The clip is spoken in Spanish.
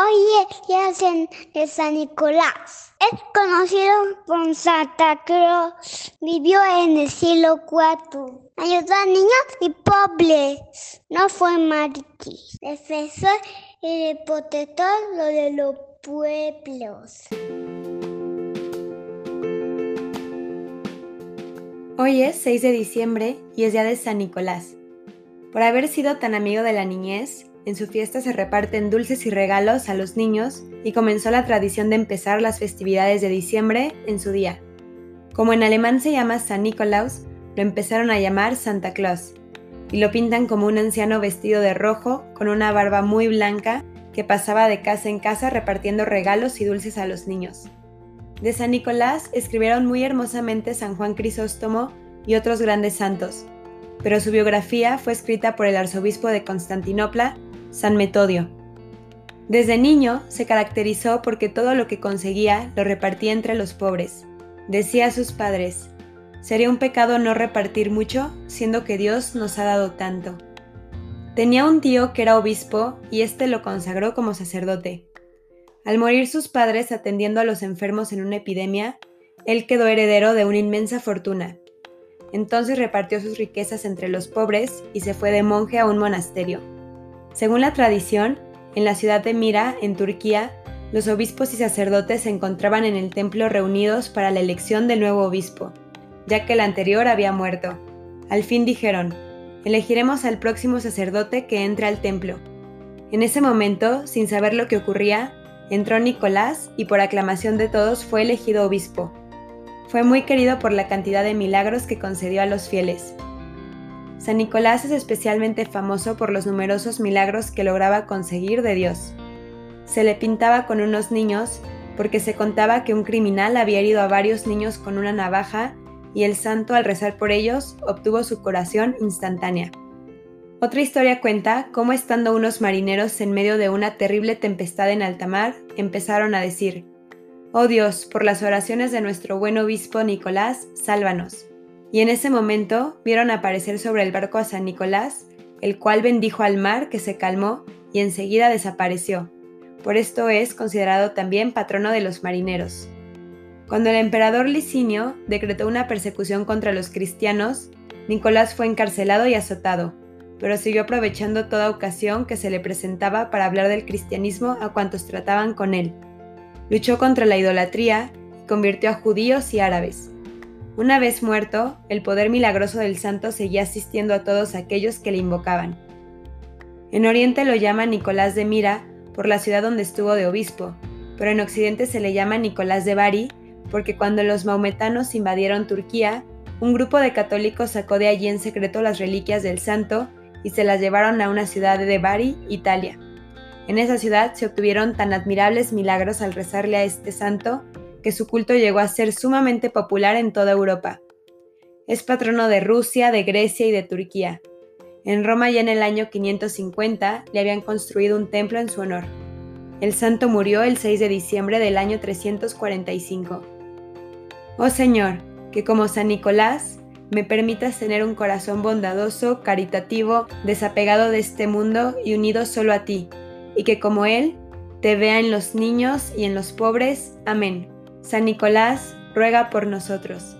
Hoy es día de San Nicolás. Es conocido por Santa Claus. Vivió en el siglo IV. Ayudó a niños y pobres. No fue mártir. Defensor y protector de los pueblos. Hoy es 6 de diciembre y es día de San Nicolás. Por haber sido tan amigo de la niñez, en su fiesta se reparten dulces y regalos a los niños y comenzó la tradición de empezar las festividades de diciembre en su día. Como en alemán se llama San Nikolaus, lo empezaron a llamar Santa Claus, y lo pintan como un anciano vestido de rojo con una barba muy blanca que pasaba de casa en casa repartiendo regalos y dulces a los niños. De San Nicolás escribieron muy hermosamente San Juan Crisóstomo y otros grandes santos, pero su biografía fue escrita por el arzobispo de Constantinopla, San Metodio. Desde niño se caracterizó porque todo lo que conseguía lo repartía entre los pobres. Decía a sus padres, sería un pecado no repartir mucho, siendo que Dios nos ha dado tanto. Tenía un tío que era obispo y éste lo consagró como sacerdote. Al morir sus padres atendiendo a los enfermos en una epidemia, él quedó heredero de una inmensa fortuna. Entonces repartió sus riquezas entre los pobres y se fue de monje a un monasterio. Según la tradición, en la ciudad de Mira, en Turquía, los obispos y sacerdotes se encontraban en el templo reunidos para la elección del nuevo obispo, ya que el anterior había muerto. Al fin dijeron, elegiremos al próximo sacerdote que entre al templo. En ese momento, sin saber lo que ocurría, entró Nicolás y por aclamación de todos fue elegido obispo. Fue muy querido por la cantidad de milagros que concedió a los fieles. San Nicolás es especialmente famoso por los numerosos milagros que lograba conseguir de Dios. Se le pintaba con unos niños porque se contaba que un criminal había herido a varios niños con una navaja y el santo al rezar por ellos obtuvo su curación instantánea. Otra historia cuenta cómo estando unos marineros en medio de una terrible tempestad en alta mar, empezaron a decir, Oh Dios, por las oraciones de nuestro buen obispo Nicolás, sálvanos y en ese momento vieron aparecer sobre el barco a San Nicolás, el cual bendijo al mar que se calmó y enseguida desapareció. Por esto es considerado también patrono de los marineros. Cuando el emperador Licinio decretó una persecución contra los cristianos, Nicolás fue encarcelado y azotado, pero siguió aprovechando toda ocasión que se le presentaba para hablar del cristianismo a cuantos trataban con él. Luchó contra la idolatría y convirtió a judíos y árabes. Una vez muerto, el poder milagroso del santo seguía asistiendo a todos aquellos que le invocaban. En Oriente lo llama Nicolás de Mira por la ciudad donde estuvo de obispo, pero en Occidente se le llama Nicolás de Bari porque cuando los maometanos invadieron Turquía, un grupo de católicos sacó de allí en secreto las reliquias del santo y se las llevaron a una ciudad de Bari, Italia. En esa ciudad se obtuvieron tan admirables milagros al rezarle a este santo que su culto llegó a ser sumamente popular en toda Europa. Es patrono de Rusia, de Grecia y de Turquía. En Roma ya en el año 550 le habían construido un templo en su honor. El santo murió el 6 de diciembre del año 345. Oh Señor, que como San Nicolás me permitas tener un corazón bondadoso, caritativo, desapegado de este mundo y unido solo a ti, y que como Él te vea en los niños y en los pobres. Amén. San Nicolás, ruega por nosotros.